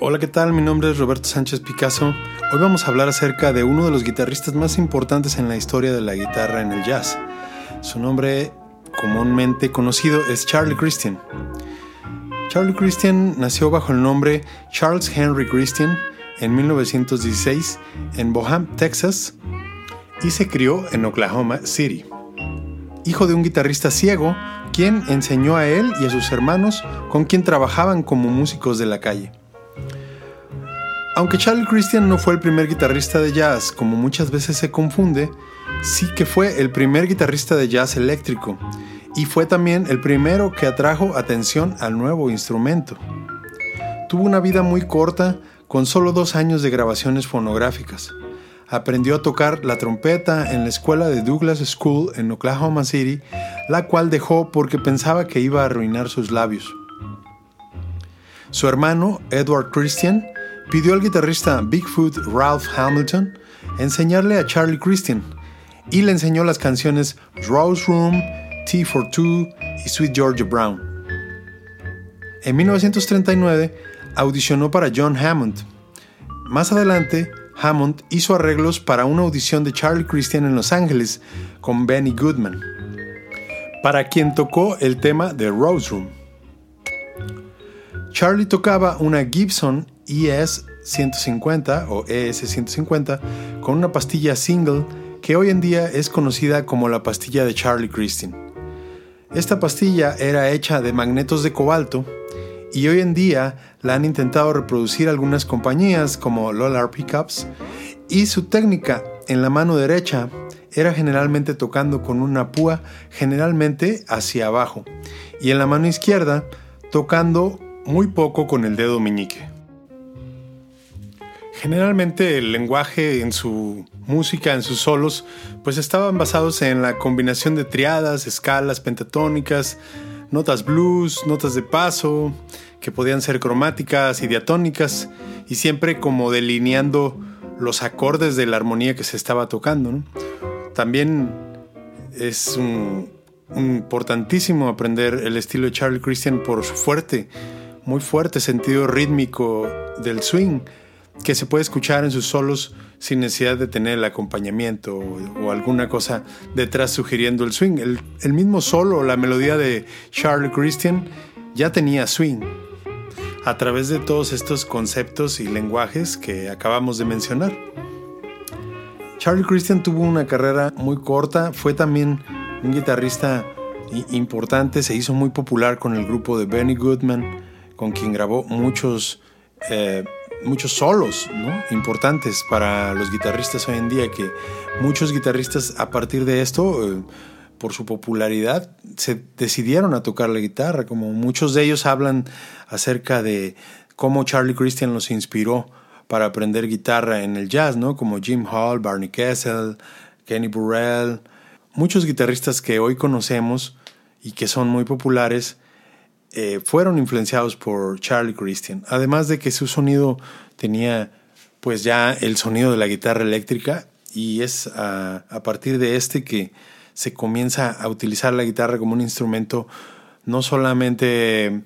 Hola, ¿qué tal? Mi nombre es Roberto Sánchez Picasso. Hoy vamos a hablar acerca de uno de los guitarristas más importantes en la historia de la guitarra en el jazz. Su nombre comúnmente conocido es Charlie Christian. Charlie Christian nació bajo el nombre Charles Henry Christian en 1916 en Boham, Texas, y se crió en Oklahoma City. Hijo de un guitarrista ciego, quien enseñó a él y a sus hermanos con quien trabajaban como músicos de la calle. Aunque Charlie Christian no fue el primer guitarrista de jazz, como muchas veces se confunde, sí que fue el primer guitarrista de jazz eléctrico y fue también el primero que atrajo atención al nuevo instrumento. Tuvo una vida muy corta, con solo dos años de grabaciones fonográficas. Aprendió a tocar la trompeta en la escuela de Douglas School en Oklahoma City, la cual dejó porque pensaba que iba a arruinar sus labios. Su hermano, Edward Christian, pidió al guitarrista Bigfoot Ralph Hamilton enseñarle a Charlie Christian y le enseñó las canciones Rose Room, Tea for Two y Sweet Georgia Brown. En 1939 audicionó para John Hammond. Más adelante, Hammond hizo arreglos para una audición de Charlie Christian en Los Ángeles con Benny Goodman, para quien tocó el tema de Rose Room. Charlie tocaba una Gibson ES 150 o ES 150 con una pastilla single que hoy en día es conocida como la pastilla de Charlie Christian. Esta pastilla era hecha de magnetos de cobalto y hoy en día la han intentado reproducir algunas compañías como Lolar Pickups y su técnica en la mano derecha era generalmente tocando con una púa generalmente hacia abajo y en la mano izquierda tocando muy poco con el dedo meñique. Generalmente el lenguaje en su música, en sus solos, pues estaban basados en la combinación de triadas, escalas pentatónicas, notas blues, notas de paso, que podían ser cromáticas y diatónicas, y siempre como delineando los acordes de la armonía que se estaba tocando. También es importantísimo aprender el estilo de Charlie Christian por su fuerte, muy fuerte sentido rítmico del swing que se puede escuchar en sus solos sin necesidad de tener el acompañamiento o, alguna cosa detrás sugiriendo el swing. El, mismo solo, la melodía de Charlie Christian, ya tenía swing. A través de todos estos conceptos y lenguajes que acabamos de mencionar. Charlie Christian tuvo una carrera muy corta, fue también un guitarrista importante, se hizo muy popular con el grupo de Benny Goodman, con quien grabó muchos eh, muchos solos importantes para los guitarristas hoy en día, que muchos guitarristas a partir de esto, eh, por su popularidad, se decidieron a tocar la guitarra, como muchos de ellos hablan acerca de cómo Charlie Christian los inspiró para aprender guitarra en el jazz, ¿no? como Jim Hall, Barney Kessel, Kenny Burrell, muchos guitarristas que hoy conocemos y que son muy populares, eh, fueron influenciados por Charlie Christian. Además de que su sonido tenía pues ya el sonido de la guitarra eléctrica y es a, partir de este que se comienza a utilizar la guitarra como un instrumento no solamente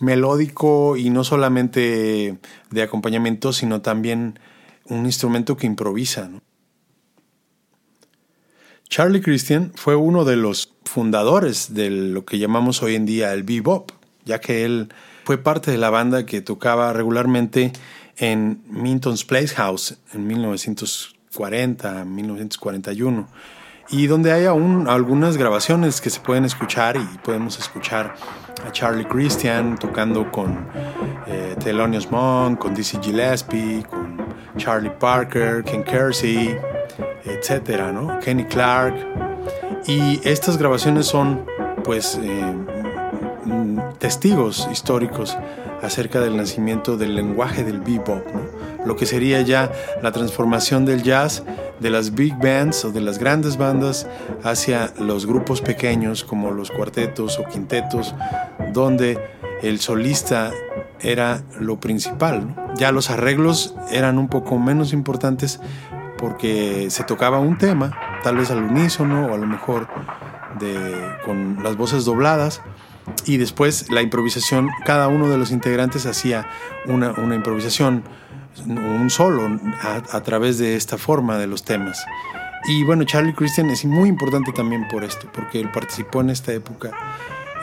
melódico y no solamente de acompañamiento, sino también un instrumento que improvisa. Charlie Christian fue uno de los fundadores de lo que llamamos hoy en día el bebop ya que él fue parte de la banda que tocaba regularmente en Minton's Playhouse en 1940, 1941, y donde hay aún algunas grabaciones que se pueden escuchar y podemos escuchar a Charlie Christian tocando con eh, Thelonious Monk, con Dizzy Gillespie, con Charlie Parker, Ken Kersey, etcétera, ¿no? Kenny Clark. Y estas grabaciones son, pues, eh, testigos históricos acerca del nacimiento del lenguaje del bebop, lo que sería ya la transformación del jazz de las big bands o de las grandes bandas hacia los grupos pequeños como los cuartetos o quintetos, donde el solista era lo principal. Ya los arreglos eran un poco menos importantes porque se tocaba un tema, tal vez al unísono o a lo mejor con las voces dobladas y después la improvisación, cada uno de los integrantes hacía una, improvisación, un solo a, través de esta forma de los temas. Y bueno, Charlie Christian es muy importante también por esto, porque él participó en esta época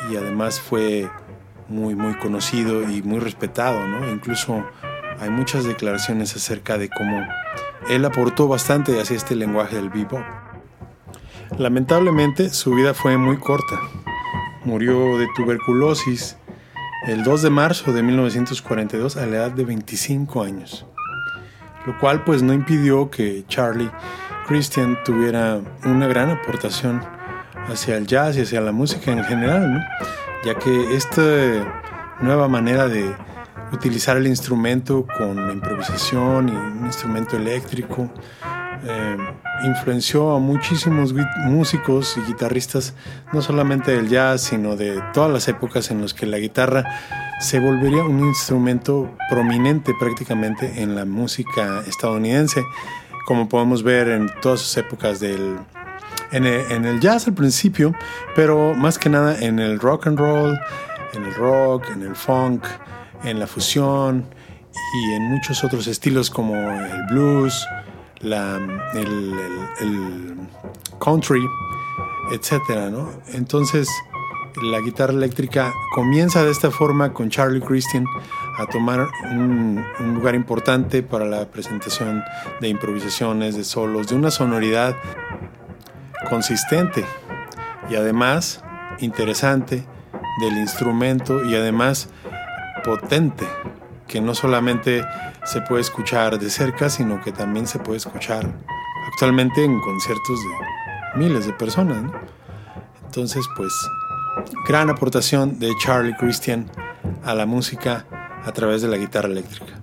y además fue muy, muy conocido y muy respetado, ¿no? Incluso hay muchas declaraciones acerca de cómo él aportó bastante hacia este lenguaje del bebop. Lamentablemente su vida fue muy corta. Murió de tuberculosis el 2 de marzo de 1942 a la edad de 25 años, lo cual pues no impidió que Charlie Christian tuviera una gran aportación hacia el jazz y hacia la música en general, ya que esta nueva manera de utilizar el instrumento con improvisación y un instrumento eléctrico. Eh, influenció a muchísimos músicos y guitarristas, no solamente del jazz, sino de todas las épocas en las que la guitarra se volvería un instrumento prominente prácticamente en la música estadounidense, como podemos ver en todas sus épocas del, en el jazz al principio, pero más que nada en el rock and roll, en el rock, en el funk, en la fusión y en muchos otros estilos como el blues, la, el, country, etc. Entonces, la guitarra eléctrica comienza de esta forma con Charlie Christian a tomar un, lugar importante para la presentación de improvisaciones, de solos, de una sonoridad consistente y además interesante del instrumento y además potente, que no solamente se puede escuchar de cerca, sino que también se puede escuchar actualmente en conciertos de miles de personas. Entonces, pues, gran aportación de Charlie Christian a la música a través de la guitarra eléctrica.